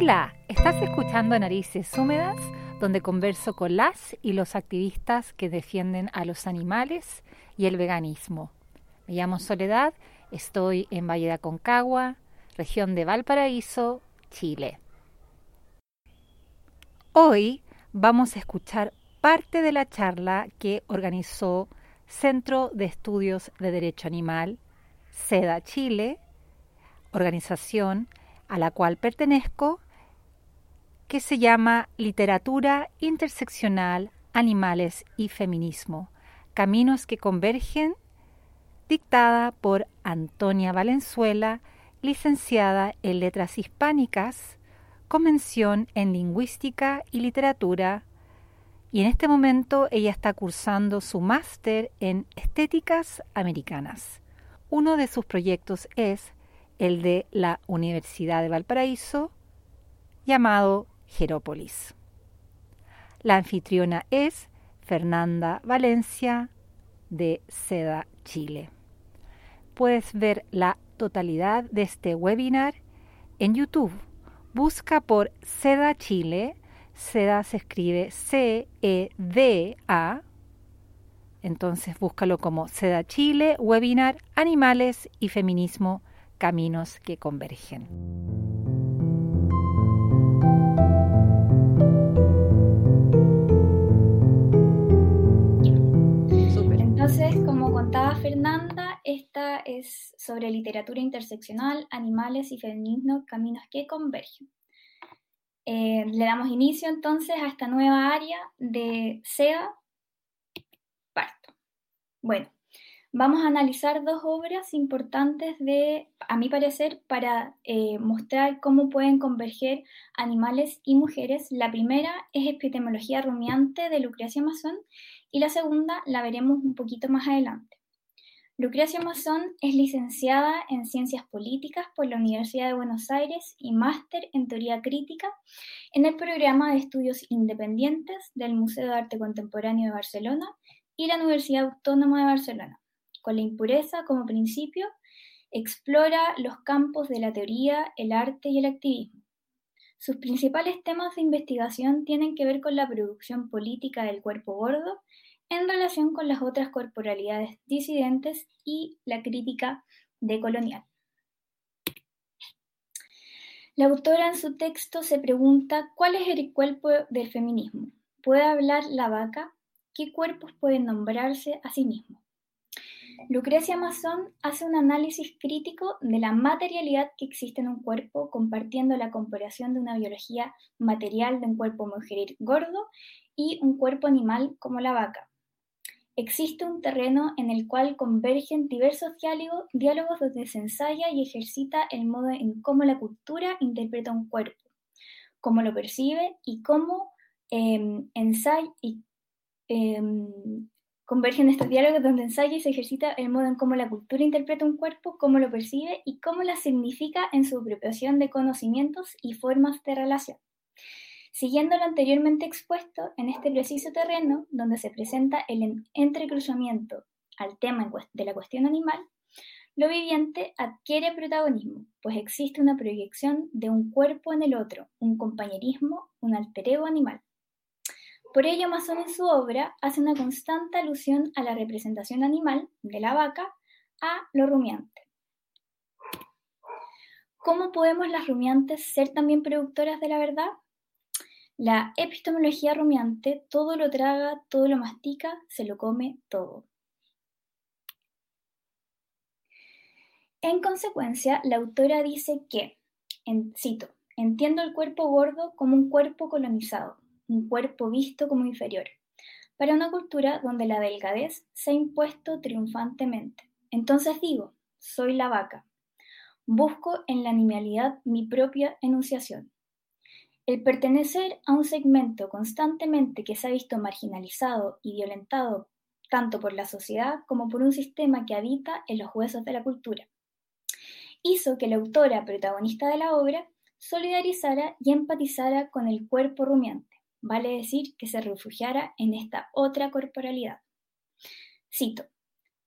Hola, estás escuchando Narices Húmedas, donde converso con las y los activistas que defienden a los animales y el veganismo. Me llamo Soledad, estoy en Valle de Aconcagua, región de Valparaíso, Chile. Hoy vamos a escuchar parte de la charla que organizó Centro de Estudios de Derecho Animal, SEDA Chile, organización a la cual pertenezco, que se llama Literatura Interseccional, Animales y Feminismo, Caminos que Convergen, dictada por Antonia Valenzuela, licenciada en Letras Hispánicas, Convención en Lingüística y Literatura, y en este momento ella está cursando su máster en Estéticas Americanas. Uno de sus proyectos es el de la Universidad de Valparaíso, llamado La anfitriona es Fernanda Valencia de Seda, Chile. Puedes ver la totalidad de este webinar en YouTube. Busca por Seda Chile. Seda se escribe C-E-D-A. Entonces búscalo como Seda Chile, webinar Animales y Feminismo caminos que convergen. Literatura interseccional, animales y feminismo, caminos que convergen. Eh, le damos inicio entonces a esta nueva área de SEDA, parto. Bueno, vamos a analizar dos obras importantes de, a mi parecer, para eh, mostrar cómo pueden converger animales y mujeres. La primera es Epistemología rumiante de Lucrecia Mazón y la segunda la veremos un poquito más adelante. Lucrecia Mazón es licenciada en Ciencias Políticas por la Universidad de Buenos Aires y máster en Teoría Crítica en el programa de Estudios Independientes del Museo de Arte Contemporáneo de Barcelona y la Universidad Autónoma de Barcelona con la impureza como principio, explora los campos de la teoría, el arte y el activismo. Sus principales temas de investigación tienen que ver con la producción política del cuerpo gordo en relación con las otras corporalidades disidentes y la crítica decolonial. La autora en su texto se pregunta cuál es el cuerpo del feminismo. ¿Puede hablar la vaca? ¿Qué cuerpos pueden nombrarse a sí mismos? Lucrecia Mazón hace un análisis crítico de la materialidad que existe en un cuerpo, compartiendo la comparación de una biología material de un cuerpo mujer gordo y un cuerpo animal como la vaca. Existe un terreno en el cual convergen diversos diálogos, donde se ensaya y ejercita el modo en cómo la cultura interpreta un cuerpo, cómo lo percibe y cómo em, ensaya y em, Convergen estos diálogos donde ensaya y se ejercita el modo en cómo la cultura interpreta un cuerpo, cómo lo percibe y cómo la significa en su apropiación de conocimientos y formas de relación. Siguiendo lo anteriormente expuesto, en este preciso terreno, donde se presenta el entrecruzamiento al tema de la cuestión animal, lo viviente adquiere protagonismo, pues existe una proyección de un cuerpo en el otro, un compañerismo, un alter ego animal. Por ello, Masón en su obra hace una constante alusión a la representación animal de la vaca a lo rumiante. ¿Cómo podemos las rumiantes ser también productoras de la verdad? La epistemología rumiante todo lo traga, todo lo mastica, se lo come todo. En consecuencia, la autora dice que, en, cito, entiendo el cuerpo gordo como un cuerpo colonizado, un cuerpo visto como inferior, para una cultura donde la delgadez se ha impuesto triunfantemente. Entonces digo, soy la vaca. Busco en la animalidad mi propia enunciación. El pertenecer a un segmento constantemente que se ha visto marginalizado y violentado tanto por la sociedad como por un sistema que habita en los huesos de la cultura, hizo que la autora protagonista de la obra solidarizara y empatizara con el cuerpo rumiante vale decir que se refugiara en esta otra corporalidad. Cito,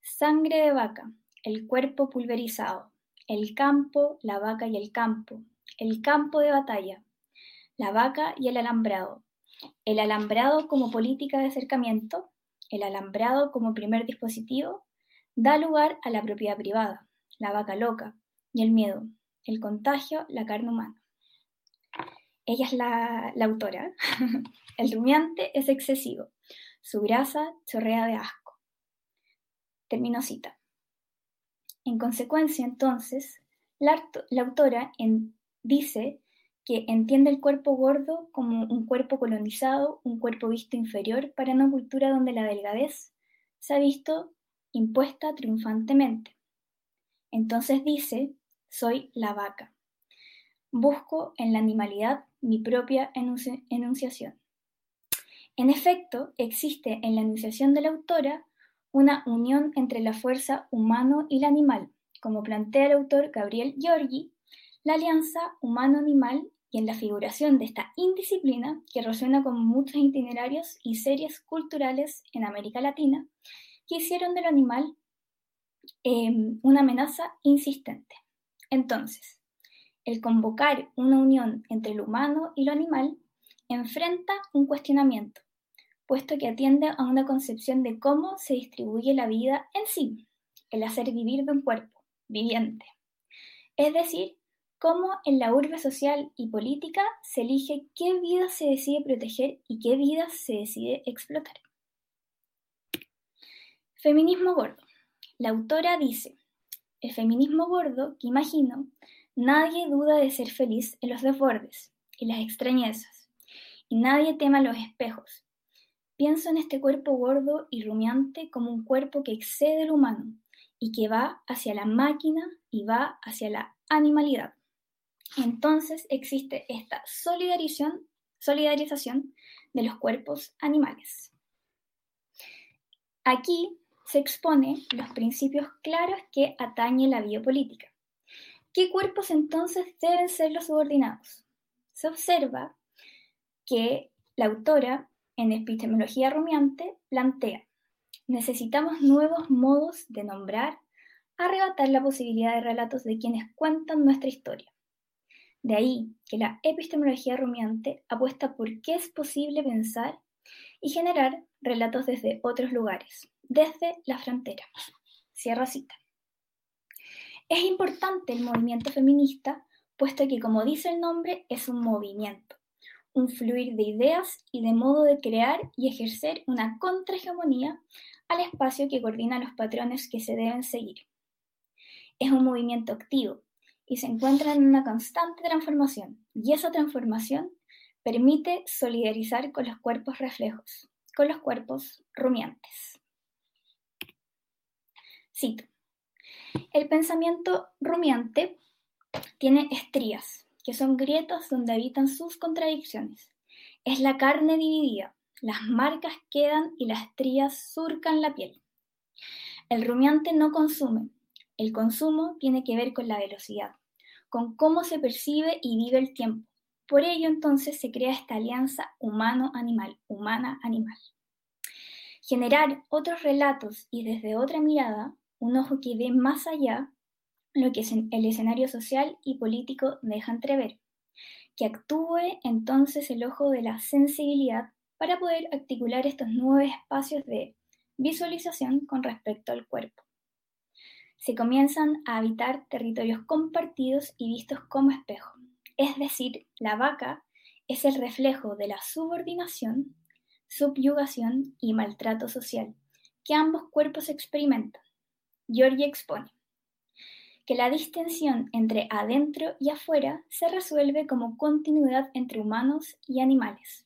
sangre de vaca, el cuerpo pulverizado, el campo, la vaca y el campo, el campo de batalla, la vaca y el alambrado. El alambrado como política de acercamiento, el alambrado como primer dispositivo, da lugar a la propiedad privada, la vaca loca, y el miedo, el contagio, la carne humana. Ella es la, la autora. el rumiante es excesivo. Su grasa chorrea de asco. Termino cita. En consecuencia, entonces, la, autora dice que entiende el cuerpo gordo como un cuerpo colonizado, un cuerpo visto inferior para una cultura donde la delgadez se ha visto impuesta triunfantemente. Entonces dice, soy la vaca. Busco en la animalidad mi propia enunciación. En efecto, existe en la enunciación de la autora una unión entre la fuerza humano y el animal, como plantea el autor Gabriel Giorgi, la alianza humano-animal y en la figuración de esta indisciplina que resuena con muchos itinerarios y series culturales en América Latina que hicieron del animal em, una amenaza insistente. Entonces, el convocar una unión entre lo humano y lo animal enfrenta un cuestionamiento, puesto que atiende a una concepción de cómo se distribuye la vida en sí, el hacer vivir de un cuerpo viviente. Es decir, cómo en la urbe social y política se elige qué vida se decide proteger y qué vida se decide explotar. Feminismo gordo. La autora dice, el feminismo gordo, que imagino, nadie duda de ser feliz en los desbordes y las extrañezas, y nadie tema los espejos, Pienso en este cuerpo gordo y rumiante como un cuerpo que excede el humano y que va hacia la máquina y va hacia la animalidad. Entonces existe esta solidarización, de los cuerpos animales. Aquí se expone los principios claros que atañe la biopolítica. ¿Qué cuerpos entonces deben ser los subordinados? Se observa que la autora en epistemología rumiante plantea, necesitamos nuevos modos de nombrar, arrebatar la posibilidad de relatos de quienes cuentan nuestra historia. De ahí que la epistemología rumiante apuesta por qué es posible pensar y generar relatos desde otros lugares, desde la frontera. Cierra cita. Es importante el movimiento feminista, puesto que, como dice el nombre, es un movimiento un fluir de ideas y de modo de crear y ejercer una contrahegemonía al espacio que coordina los patrones que se deben seguir. Es un movimiento activo y se encuentra en una constante transformación, y esa transformación permite solidarizar con los cuerpos reflejos, con los cuerpos rumiantes. Cito. El pensamiento rumiante tiene estrías, que son grietas donde habitan sus contradicciones. Es la carne dividida, las marcas quedan y las estrías surcan la piel. El rumiante no consume, el consumo tiene que ver con la velocidad, con cómo se percibe y vive el tiempo. Por ello entonces se crea esta alianza humano-animal, humana-animal. Generar otros relatos y desde otra mirada, un ojo que ve más allá, lo que el escenario social y político deja entrever, que actúe entonces el ojo de la sensibilidad para poder articular estos nuevos espacios de visualización con respecto al cuerpo. Se comienzan a habitar territorios compartidos y vistos como espejo, es decir, la vaca es el reflejo de la subordinación, subyugación y maltrato social que ambos cuerpos experimentan. Georgie expone que la distensión entre adentro y afuera se resuelve como continuidad entre humanos y animales,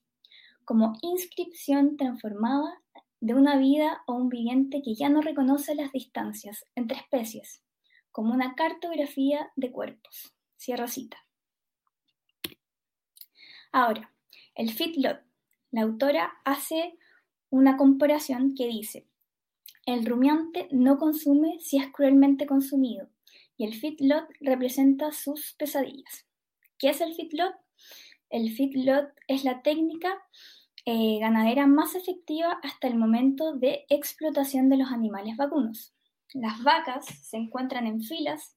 como inscripción transformada de una vida o un viviente que ya no reconoce las distancias entre especies, como una cartografía de cuerpos. Cierra cita. Ahora, el fitlot. La autora hace una comparación que dice, el rumiante no consume si es cruelmente consumido, y el feedlot representa sus pesadillas. ¿Qué es el feedlot? El feedlot es la técnica eh, ganadera más efectiva hasta el momento de explotación de los animales vacunos. Las vacas se encuentran en filas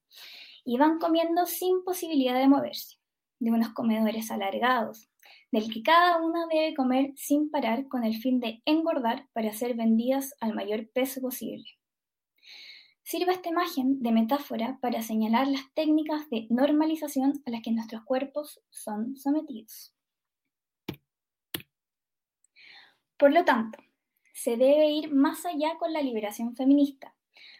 y van comiendo sin posibilidad de moverse, de unos comedores alargados, del que cada una debe comer sin parar con el fin de engordar para ser vendidas al mayor peso posible. Sirva esta imagen de metáfora para señalar las técnicas de normalización a las que nuestros cuerpos son sometidos. Por lo tanto, se debe ir más allá con la liberación feminista,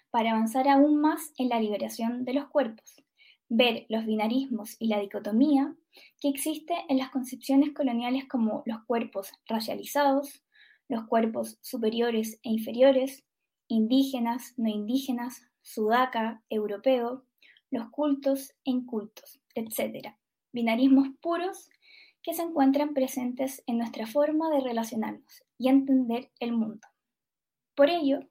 para avanzar aún más en la liberación de los cuerpos, ver los binarismos y la dicotomía que existe en las concepciones coloniales como los cuerpos racializados, los cuerpos superiores e inferiores, indígenas, no indígenas, sudaca, europeo, los cultos e incultos, etc. Binarismos puros que se encuentran presentes en nuestra forma de relacionarnos y entender el mundo. Por ello,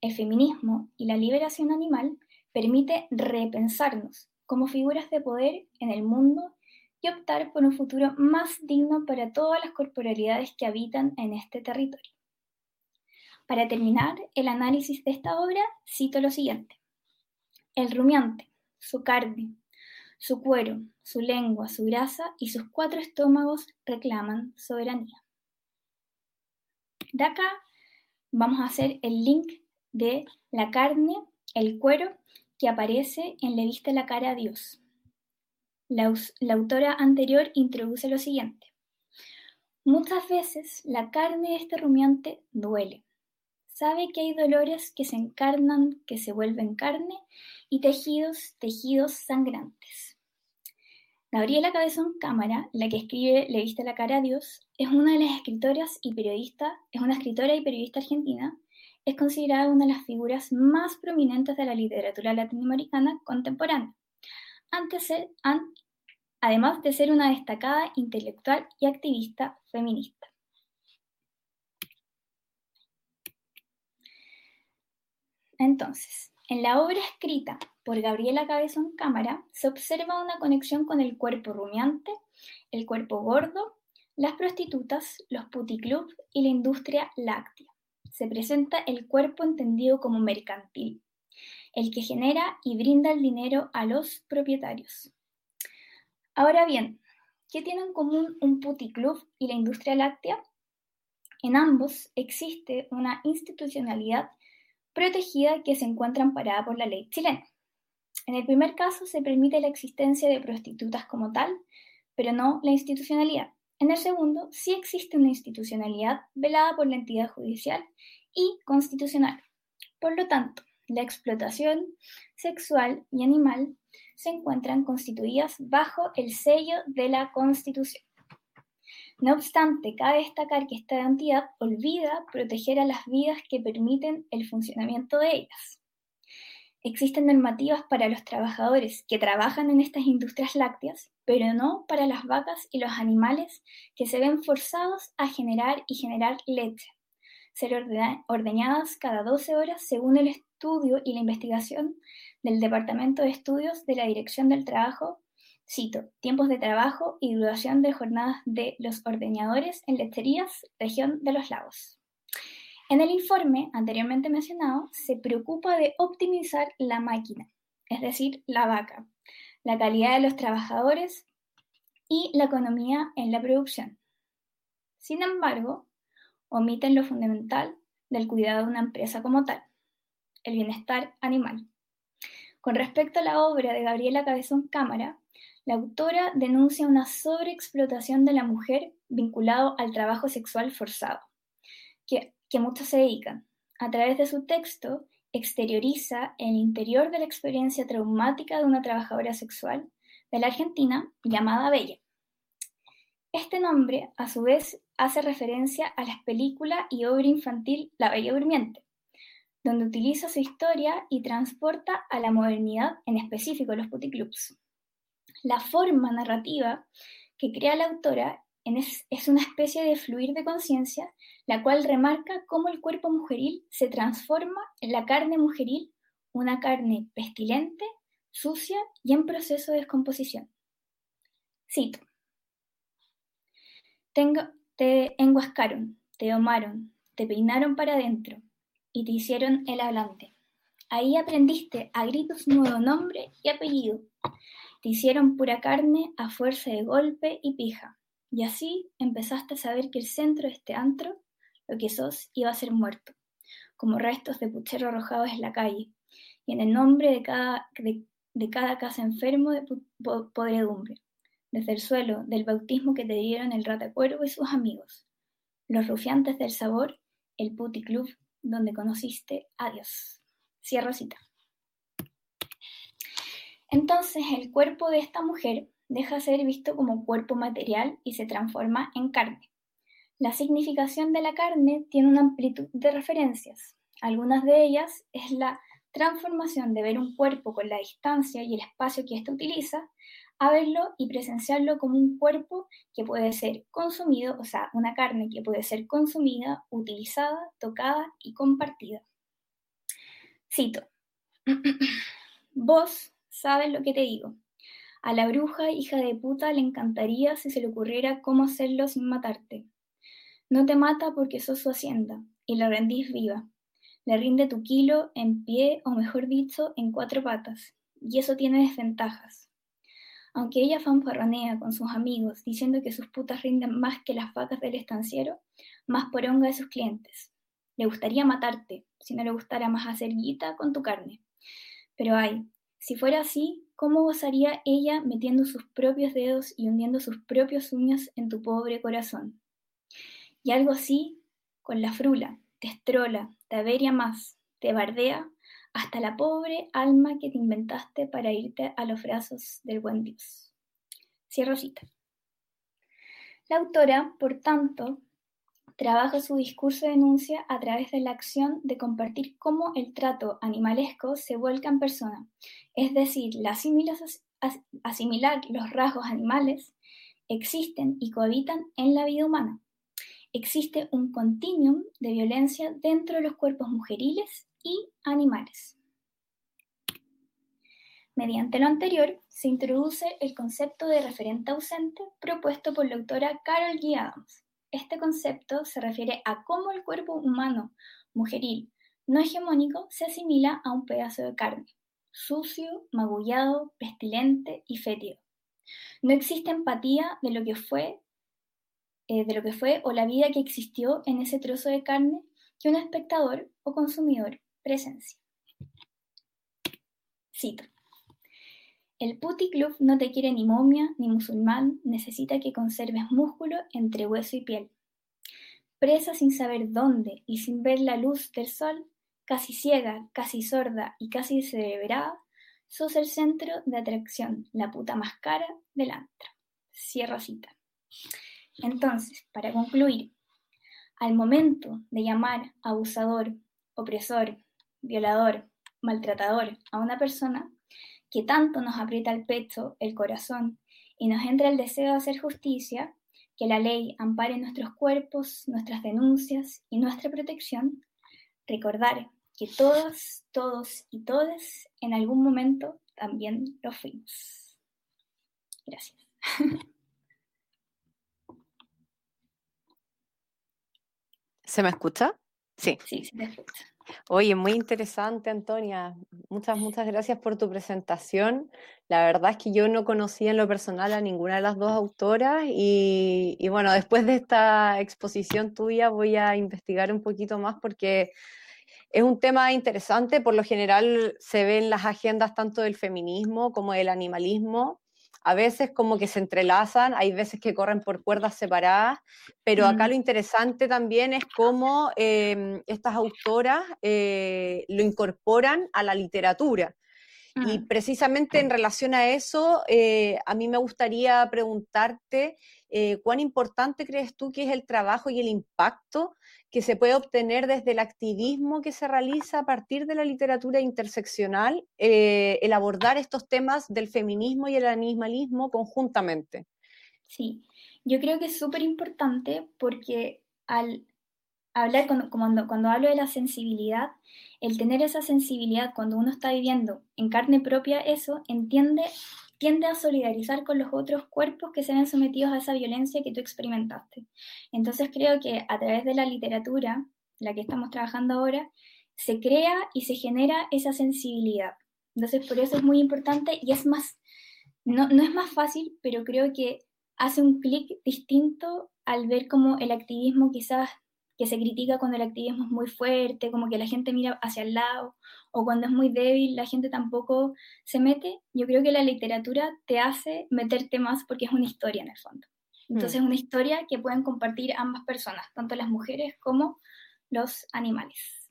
el feminismo y la liberación animal permite repensarnos como figuras de poder en el mundo y optar por un futuro más digno para todas las corporalidades que habitan en este territorio. Para terminar el análisis de esta obra, cito lo siguiente. El rumiante, su carne, su cuero, su lengua, su grasa y sus cuatro estómagos reclaman soberanía. De acá vamos a hacer el link de la carne, el cuero que aparece en Le viste la cara a Dios. La, autora anterior introduce lo siguiente. Muchas veces la carne de este rumiante duele. Sabe que hay dolores que se encarnan, que se vuelven carne y tejidos, tejidos sangrantes. Gabriela Cabezón Cámara, la que escribe Le viste la cara a Dios, es una de las escritoras y periodista, es una escritora y periodista argentina es considerada una de las figuras más prominentes de la literatura latinoamericana contemporánea, además de ser una destacada intelectual y activista feminista. Entonces, en la obra escrita por Gabriela Cabezón Cámara se observa una conexión con el cuerpo rumiante, el cuerpo gordo, las prostitutas, los puticlubs y la industria láctea se presenta el cuerpo entendido como mercantil, el que genera y brinda el dinero a los propietarios. Ahora bien, ¿qué tienen en común un puticlub y la industria láctea? En ambos existe una institucionalidad protegida que se encuentra amparada por la ley chilena. En el primer caso se permite la existencia de prostitutas como tal, pero no la institucionalidad. En el segundo, sí existe una institucionalidad velada por la entidad judicial y constitucional. Por lo tanto, la explotación sexual y animal se encuentran constituidas bajo el sello de la Constitución. No obstante, cabe destacar que esta entidad olvida proteger a las vidas que permiten el funcionamiento de ellas. Existen normativas para los trabajadores que trabajan en estas industrias lácteas, pero no para las vacas y los animales que se ven forzados a generar y generar leche, ser ordeñadas cada 12 horas según el estudio y la investigación del Departamento de Estudios de la Dirección del Trabajo, cito, tiempos de trabajo y duración de jornadas de los ordeñadores en lecherías, región de los lagos. En el informe anteriormente mencionado, se preocupa de optimizar la máquina, es decir, la vaca, la calidad de los trabajadores y la economía en la producción. Sin embargo, omiten lo fundamental del cuidado de una empresa como tal, el bienestar animal. Con respecto a la obra de Gabriela Cabezón Cámara, la autora denuncia una sobreexplotación de la mujer vinculado al trabajo sexual forzado, que que muchos se dedican. A través de su texto, exterioriza el interior de la experiencia traumática de una trabajadora sexual de la Argentina llamada Bella. Este nombre, a su vez, hace referencia a la película y obra infantil La Bella Durmiente, donde utiliza su historia y transporta a la modernidad, en específico los puticlubs. La forma narrativa que crea la autora es, una especie de fluir de conciencia, la cual remarca cómo el cuerpo mujeril se transforma en la carne mujeril, una carne pestilente, sucia y en proceso de descomposición. Cito. te enguascaron, te domaron, te peinaron para adentro y te hicieron el hablante. Ahí aprendiste a gritos nuevo nombre y apellido. Te hicieron pura carne a fuerza de golpe y pija y así empezaste a saber que el centro de este antro, lo que sos, iba a ser muerto, como restos de puchero arrojados en la calle, y en el nombre de cada, de, cada casa enfermo de podredumbre, desde el suelo del bautismo que te dieron el ratacuervo y sus amigos, los rufiantes del sabor, el puti club donde conociste a Dios. Cierro cita. Entonces el cuerpo de esta mujer deja de ser visto como cuerpo material y se transforma en carne. La significación de la carne tiene una amplitud de referencias. Algunas de ellas es la transformación de ver un cuerpo con la distancia y el espacio que éste utiliza a verlo y presenciarlo como un cuerpo que puede ser consumido, o sea, una carne que puede ser consumida, utilizada, tocada y compartida. Cito, vos sabes lo que te digo. A la bruja, hija de puta, le encantaría si se le ocurriera cómo hacerlo sin matarte. No te mata porque sos su hacienda y la rendís viva. Le rinde tu kilo en pie o mejor dicho en cuatro patas. Y eso tiene desventajas. Aunque ella fanfarronea con sus amigos diciendo que sus putas rinden más que las vacas del estanciero, más poronga de sus clientes. Le gustaría matarte, si no le gustara más hacer guita con tu carne. Pero ay, si fuera así, ¿cómo gozaría ella metiendo sus propios dedos y hundiendo sus propios uñas en tu pobre corazón? Y algo así, con la frula, te estrola, te averia más, te bardea, hasta la pobre alma que te inventaste para irte a los brazos del buen Dios. Cierro cita. La autora, por tanto, trabaja su discurso de denuncia a través de la acción de compartir cómo el trato animalesco se vuelca en persona, es decir, la asimilar los rasgos animales existen y cohabitan en la vida humana. Existe un continuum de violencia dentro de los cuerpos mujeriles y animales. Mediante lo anterior, se introduce el concepto de referente ausente propuesto por la autora Carol G. Adams, este concepto se refiere a cómo el cuerpo humano mujeril no hegemónico se asimila a un pedazo de carne, sucio, magullado, pestilente y fétido. No existe empatía de lo que fue, eh, de lo que fue o la vida que existió en ese trozo de carne que un espectador o consumidor presencia. Cito. El Puti Club no te quiere ni momia ni musulmán, necesita que conserves músculo entre hueso y piel. Presa sin saber dónde y sin ver la luz del sol, casi ciega, casi sorda y casi descerebrada, sos el centro de atracción, la puta más cara del antro. Cierra cita. Entonces, para concluir, al momento de llamar abusador, opresor, violador, maltratador a una persona, que tanto nos aprieta el pecho, el corazón, y nos entra el deseo de hacer justicia, que la ley ampare nuestros cuerpos, nuestras denuncias y nuestra protección, recordar que todas, todos y todas en algún momento también lo fuimos. Gracias. ¿Se me escucha? Sí. Sí, se me escucha. Oye, muy interesante, Antonia. Muchas, muchas gracias por tu presentación. La verdad es que yo no conocía en lo personal a ninguna de las dos autoras y, y bueno, después de esta exposición tuya voy a investigar un poquito más porque es un tema interesante. Por lo general se ven las agendas tanto del feminismo como del animalismo a veces como que se entrelazan, hay veces que corren por cuerdas separadas, pero acá mm. lo interesante también es cómo em, estas autoras eh, lo incorporan a la literatura. Y precisamente en relación a eso, eh, a mí me gustaría preguntarte eh, cuán importante crees tú que es el trabajo y el impacto que se puede obtener desde el activismo que se realiza a partir de la literatura interseccional, eh, el abordar estos temas del feminismo y el animalismo conjuntamente. Sí, yo creo que es súper importante porque al hablar, cuando, cuando, cuando hablo de la sensibilidad, el tener esa sensibilidad cuando uno está viviendo en carne propia eso, entiende tiende a solidarizar con los otros cuerpos que se ven sometidos a esa violencia que tú experimentaste. Entonces creo que a través de la literatura, la que estamos trabajando ahora, se crea y se genera esa sensibilidad. Entonces por eso es muy importante y es más, no, no es más fácil, pero creo que hace un clic distinto al ver como el activismo quizás que se critica cuando el activismo es muy fuerte, como que la gente mira hacia el lado, o cuando es muy débil, la gente tampoco se mete. Yo creo que la literatura te hace meterte más porque es una historia en el fondo. Entonces es mm. una historia que pueden compartir ambas personas, tanto las mujeres como los animales.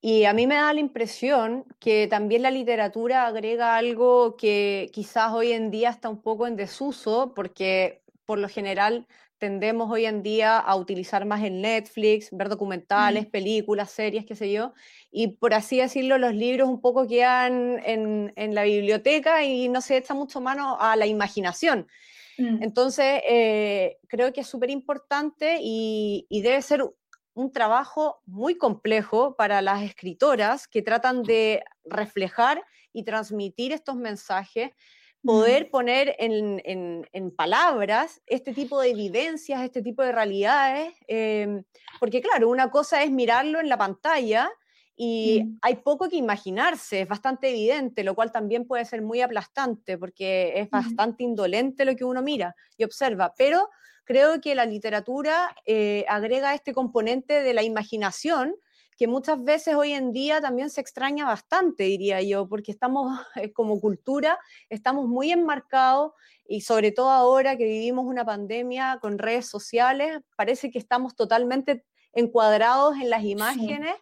Y a mí me da la impresión que también la literatura agrega algo que quizás hoy en día está un poco en desuso, porque por lo general tendemos hoy en día a utilizar más el Netflix, ver documentales, películas, series, qué sé yo, y por así decirlo, los libros un poco quedan en, en la biblioteca y no se echa mucho mano a la imaginación. Mm. Entonces, eh, creo que es súper importante y, y debe ser un trabajo muy complejo para las escritoras que tratan de reflejar y transmitir estos mensajes poder poner en, palabras este tipo de evidencias, este tipo de realidades, em, porque claro, una cosa es mirarlo en la pantalla y hay poco que imaginarse, es bastante evidente, lo cual también puede ser muy aplastante porque es bastante indolente lo que uno mira y observa, pero creo que la literatura eh, agrega este componente de la imaginación que muchas veces hoy en día también se extraña bastante, diría yo, porque estamos eh, como cultura, estamos muy enmarcados y sobre todo ahora que vivimos una pandemia con redes sociales, parece que estamos totalmente encuadrados en las imágenes.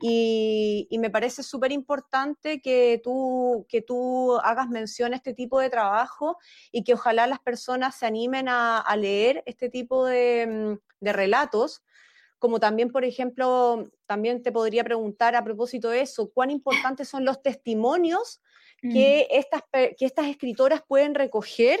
Y, me parece súper importante que tú, que tú hagas mención a este tipo de trabajo y que ojalá las personas se animen a, leer este tipo de, mm, de relatos, como también, por ejemplo, también te podría preguntar a propósito de eso, cuán importantes son los testimonios mm. que, estas, que estas escritoras pueden recoger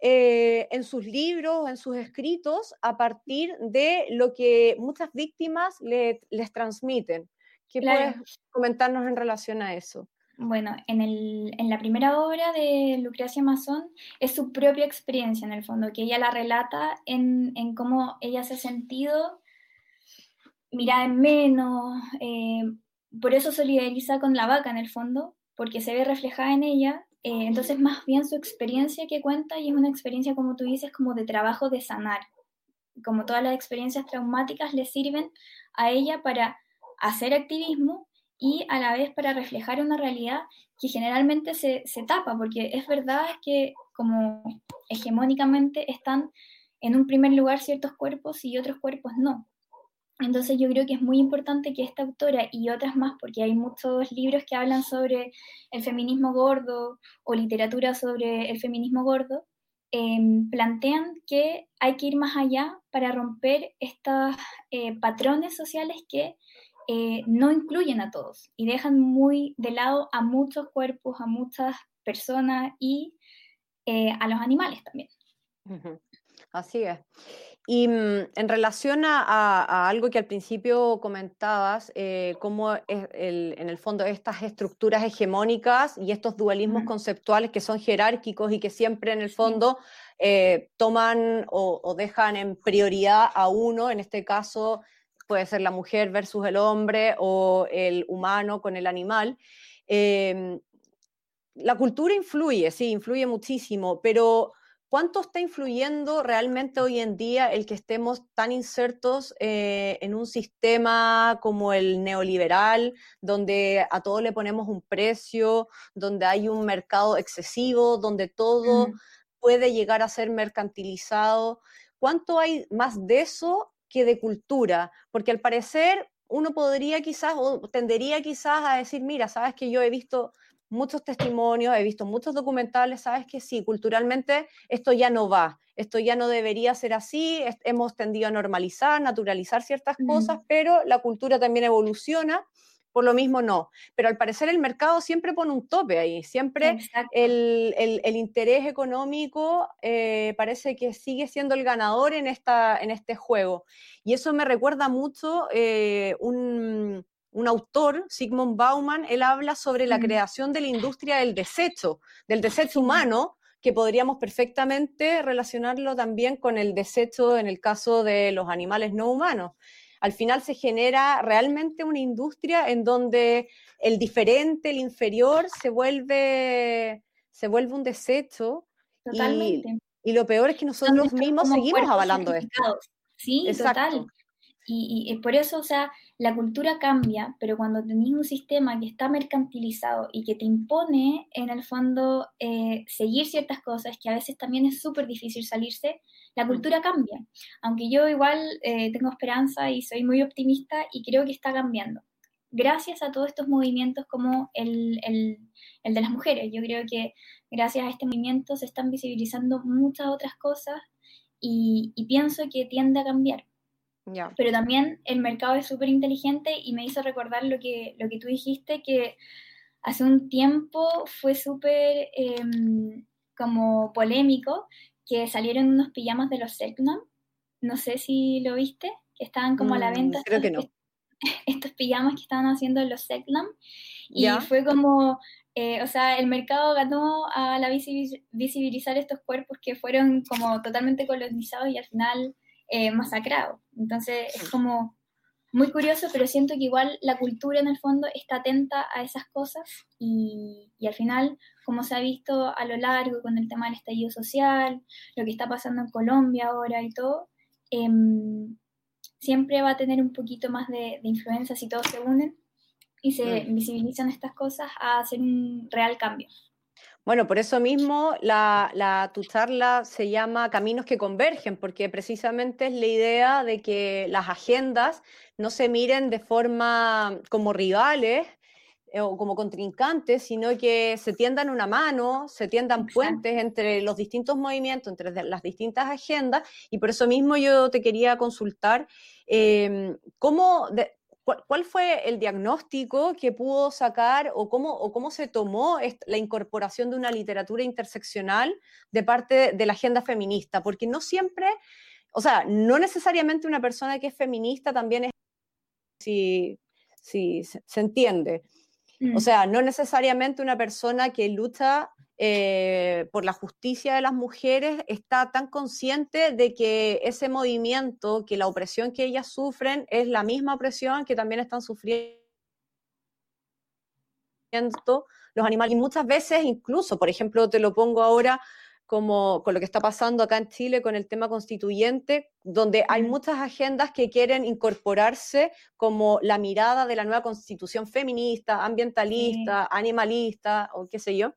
eh, en sus libros, en sus escritos, a partir de lo que muchas víctimas les transmiten. ¿Qué puedes comentarnos en relación a eso? Bueno, en, el, en, la primera obra de Lucrecia Mazón es su propia experiencia en el fondo, que ella la relata en, en cómo ella se ha sentido mirada en menos, eh, por eso solidariza con la vaca en el fondo, porque se ve reflejada en ella, eh, entonces más bien su experiencia que cuenta y es una experiencia, como tú dices, como de trabajo de sanar, como todas las experiencias traumáticas le sirven a ella para hacer activismo y a la vez para reflejar una realidad que generalmente se, se tapa, porque es verdad que como hegemónicamente están en un primer lugar ciertos cuerpos y otros cuerpos no. Entonces yo creo que es muy importante que esta autora y otras más, porque hay muchos libros que hablan sobre el feminismo gordo o literatura sobre el feminismo gordo, em, plantean que hay que ir más allá para romper estos eh, patrones sociales que eh, no incluyen a todos y dejan muy de lado a muchos cuerpos, a muchas personas y eh, a los animales también. Así es. Y mm, en relación a, algo que al principio comentabas, eh, cómo en el fondo estas estructuras hegemónicas y estos dualismos conceptuales que son jerárquicos y que siempre en el fondo eh, toman o, dejan en prioridad a uno, en este caso puede ser la mujer versus el hombre o el humano con el animal. Em, la cultura influye, sí, influye muchísimo, pero ¿Cuánto está influyendo realmente hoy en día el que estemos tan insertos eh, en un sistema como el neoliberal, donde a todo le ponemos un precio, donde hay un mercado excesivo, donde todo puede llegar a ser mercantilizado? ¿Cuánto hay más de eso que de cultura? Porque al parecer uno podría quizás o tendería quizás a decir, mira, sabes que yo he visto muchos testimonios, he visto muchos documentales, sabes que sí, culturalmente esto ya no va, esto ya no debería ser así, hemos tendido a normalizar, naturalizar ciertas cosas, pero la cultura también evoluciona, por lo mismo no. Pero al parecer el mercado siempre pone un tope ahí, siempre el, el, interés económico eh, parece que sigue siendo el ganador en, esta, en este juego. Y eso me recuerda mucho eh, un un autor, Sigmund Bauman, él habla sobre la creación de la industria del desecho, del desecho humano, que podríamos perfectamente relacionarlo también con el desecho en el caso de los animales no humanos. Al final se genera realmente una industria en donde el diferente, el inferior, se vuelve, se vuelve un desecho. Totalmente. Y lo peor es que nosotros mismos seguimos avalando esto. Sí, total. Y, y, por eso, o sea, la cultura cambia, pero cuando tenés un sistema que está mercantilizado y que te impone, en el fondo, eh, seguir ciertas cosas, que a veces también es súper difícil salirse, la mm. cultura cambia. Aunque yo igual eh, tengo esperanza y soy muy optimista y creo que está cambiando. Gracias a todos estos movimientos como el, el, el de las mujeres. Yo creo que gracias a este movimiento se están visibilizando muchas otras cosas y, y pienso que tiende a cambiar. Pero también el mercado es súper inteligente y me hizo recordar lo que, lo que tú dijiste, que hace un tiempo fue súper em, como polémico que salieron unos pijamas de los Selknam. No sé si lo viste, que estaban como a la mm, venta. Creo que no. Estos pijamas que estaban haciendo los Selknam. Y fue como, eh, o sea, el mercado ganó a la visibilizar estos cuerpos que fueron como totalmente colonizados y al final eh, masacrado. Entonces es como muy curioso, pero siento que igual la cultura en el fondo está atenta a esas cosas y, al final, como se ha visto a lo largo con el tema del estallido social, lo que está pasando en Colombia ahora y todo, em, siempre va a tener un poquito más de, de, influencia si todos se unen y se mm. visibilizan estas cosas a hacer un real cambio. Bueno, por eso mismo la, tu charla se llama Caminos que Convergen, porque precisamente es la idea de que las agendas no se miren de forma como rivales eh, o como contrincantes, sino que se tiendan una mano, se tiendan puentes entre los distintos movimientos, entre las distintas agendas, y por eso mismo yo te quería consultar eh, cómo, ¿Cuál, fue el diagnóstico que pudo sacar o cómo, o cómo se tomó la incorporación de una literatura interseccional de parte de la agenda feminista? Porque no siempre, o sea, no necesariamente una persona que es feminista también es, si, si se entiende. O mm. sea, no necesariamente una persona que lucha eh, por la justicia de las mujeres está tan consciente de que ese movimiento, que la opresión que ellas sufren es la misma opresión que también están sufriendo los animales. Y muchas veces incluso, por ejemplo, te lo pongo ahora como con lo que está pasando acá en Chile con el tema constituyente, donde hay muchas agendas que quieren incorporarse como la mirada de la nueva constitución feminista, ambientalista, animalista o qué sé yo.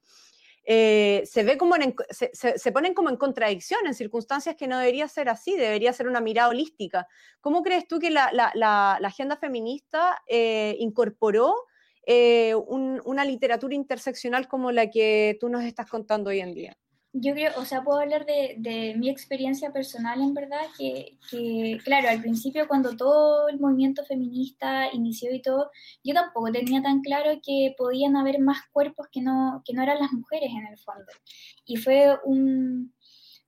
Eh, se, ve como se, ponen como en contradicción en circunstancias que no debería ser así, debería ser una mirada holística. ¿Cómo crees tú que la, agenda feminista eh, incorporó eh, una literatura interseccional como la que tú nos estás contando hoy en día? Yo creo, o sea, puedo hablar de, de mi experiencia personal en verdad, que, que, claro, al principio cuando todo el movimiento feminista inició y todo, yo tampoco tenía tan claro que podían haber más cuerpos que no, que no eran las mujeres en el fondo. Y fue un,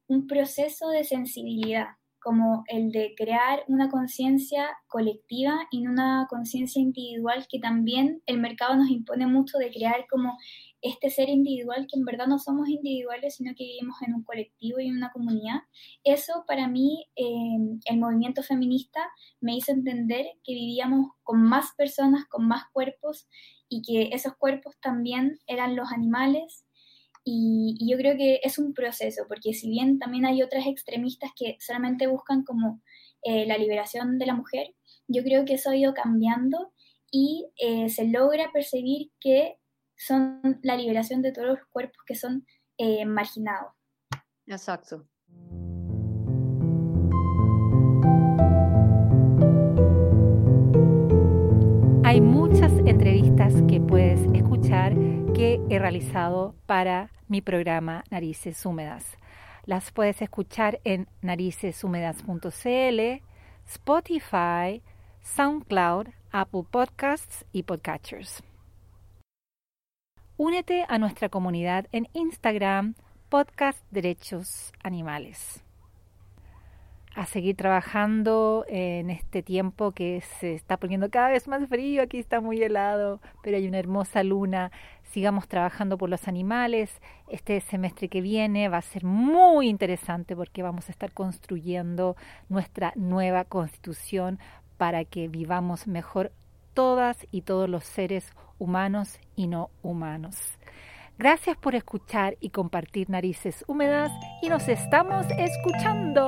un proceso de sensibilidad, como el de crear una conciencia colectiva y una conciencia individual que también el mercado nos impone mucho de crear como este ser individual, que en verdad no somos individuales, sino que vivimos en un colectivo y en una comunidad, eso para mí, eh, el movimiento feminista me hizo entender que vivíamos con más personas, con más cuerpos, y que esos cuerpos también eran los animales. Y, yo creo que es un proceso, porque si bien también hay otras extremistas que solamente buscan como eh, la liberación de la mujer, yo creo que eso ha ido cambiando y eh, se logra percibir que son la liberación de todos los cuerpos que son eh, marginados. Exacto. Hay muchas entrevistas que puedes escuchar que he realizado para mi programa Narices Húmedas. Las puedes escuchar en nariceshúmedas.cl, Spotify, SoundCloud, Apple Podcasts y Podcatchers. Únete a nuestra comunidad en Instagram, Podcast Derechos Animales. A seguir trabajando en este tiempo que se está poniendo cada vez más frío, aquí está muy helado, pero hay una hermosa luna. Sigamos trabajando por los animales. Este semestre que viene va a ser muy interesante porque vamos a estar construyendo nuestra nueva constitución para que vivamos mejor todas y todos los seres humanos y no humanos. Gracias por escuchar y compartir Narices Húmedas y nos estamos escuchando.